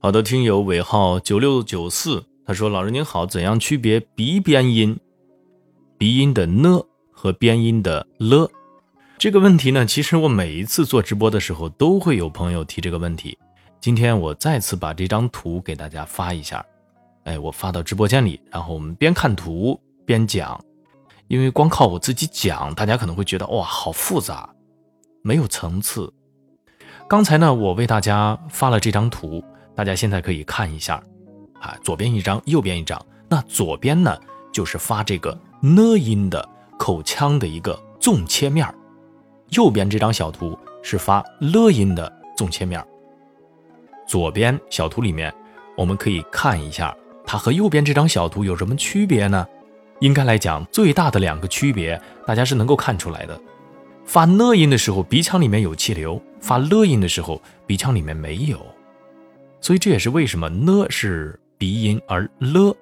好的，听友尾号九六九四，他说：“老师您好，怎样区别鼻边音？鼻音的呢和边音的了？这个问题呢，其实我每一次做直播的时候都会有朋友提这个问题。今天我再次把这张图给大家发一下，哎，我发到直播间里，然后我们边看图边讲。因为光靠我自己讲，大家可能会觉得哇，好复杂，没有层次。刚才呢，我为大家发了这张图。”大家现在可以看一下，啊，左边一张，右边一张。那左边呢，就是发这个呢音的口腔的一个纵切面右边这张小图是发了音的纵切面左边小图里面，我们可以看一下，它和右边这张小图有什么区别呢？应该来讲，最大的两个区别，大家是能够看出来的。发呢音的时候，鼻腔里面有气流；发了音的时候，鼻腔里面没有。所以这也是为什么呢是鼻音，而了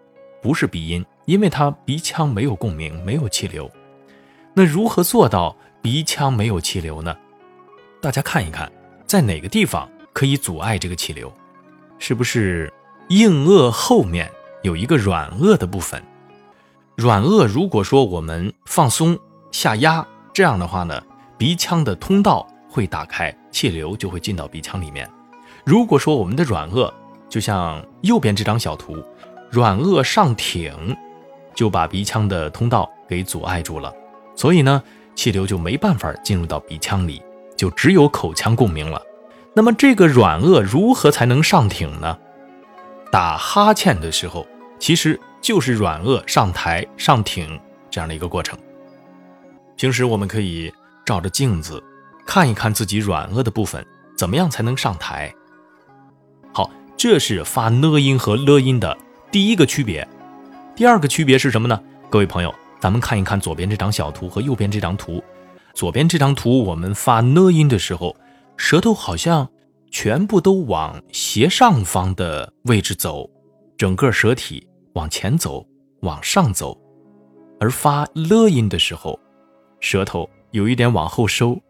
不是鼻音，因为它鼻腔没有共鸣，没有气流。那如何做到鼻腔没有气流呢？大家看一看，在哪个地方可以阻碍这个气流？是不是硬腭后面有一个软腭的部分？软腭如果说我们放松下压，这样的话呢，鼻腔的通道会打开，气流就会进到鼻腔里面。如果说我们的软腭就像右边这张小图，软腭上挺，就把鼻腔的通道给阻碍住了，所以呢，气流就没办法进入到鼻腔里，就只有口腔共鸣了。那么这个软腭如何才能上挺呢？打哈欠的时候，其实就是软腭上抬、上挺这样的一个过程。平时我们可以照着镜子看一看自己软腭的部分，怎么样才能上抬？这是发呢音和了音的第一个区别，第二个区别是什么呢？各位朋友，咱们看一看左边这张小图和右边这张图。左边这张图，我们发呢音的时候，舌头好像全部都往斜上方的位置走，整个舌体往前走，往上走；而发了音的时候，舌头有一点往后收，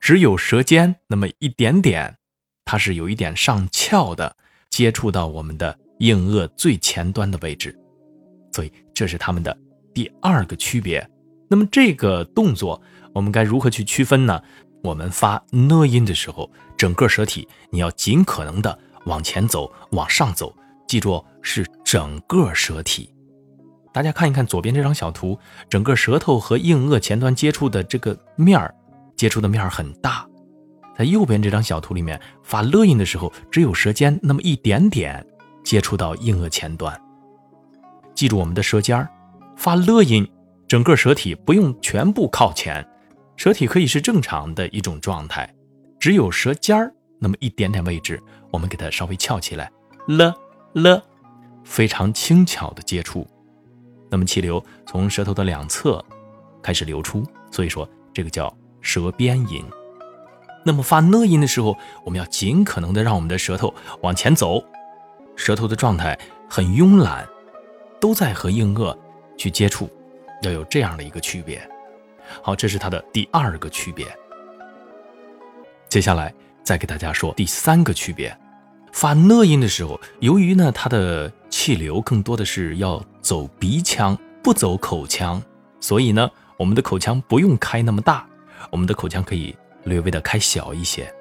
只有舌尖那么一点点，它是有一点上翘的。接触到我们的硬腭最前端的位置，所以这是它们的第二个区别。那么这个动作我们该如何去区分呢？我们发呢音的时候，整个舌体你要尽可能的往前走，往上走，记住是整个舌体。大家看一看左边这张小图，整个舌头和硬腭前端接触的这个面儿，接触的面儿很大。在右边这张小图里面发了音的时候，只有舌尖那么一点点接触到硬腭前端。记住我们的舌尖儿，发了音，整个舌体不用全部靠前，舌体可以是正常的一种状态，只有舌尖儿那么一点点位置，我们给它稍微翘起来，了了，非常轻巧的接触，那么气流从舌头的两侧开始流出，所以说这个叫舌边音。那么发呢音的时候，我们要尽可能的让我们的舌头往前走，舌头的状态很慵懒，都在和硬腭去接触，要有这样的一个区别。好，这是它的第二个区别。接下来再给大家说第三个区别，发呢音的时候，由于呢它的气流更多的是要走鼻腔，不走口腔，所以呢我们的口腔不用开那么大，我们的口腔可以。略微的开小一些，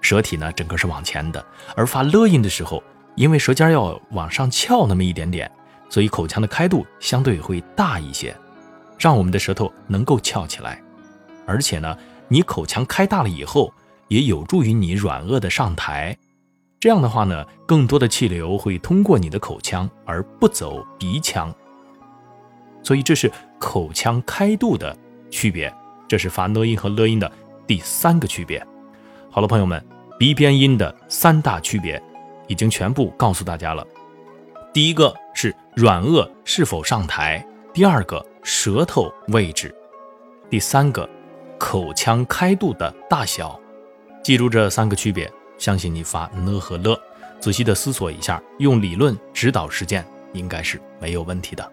舌体呢整个是往前的，而发了音的时候，因为舌尖要往上翘那么一点点，所以口腔的开度相对会大一些，让我们的舌头能够翘起来。而且呢，你口腔开大了以后，也有助于你软腭的上抬。这样的话呢，更多的气流会通过你的口腔，而不走鼻腔。所以这是口腔开度的区别，这是发呢音和了音的。第三个区别，好了，朋友们，鼻边音的三大区别已经全部告诉大家了。第一个是软腭是否上抬，第二个舌头位置，第三个口腔开度的大小。记住这三个区别，相信你发呢和了，仔细的思索一下，用理论指导实践，应该是没有问题的。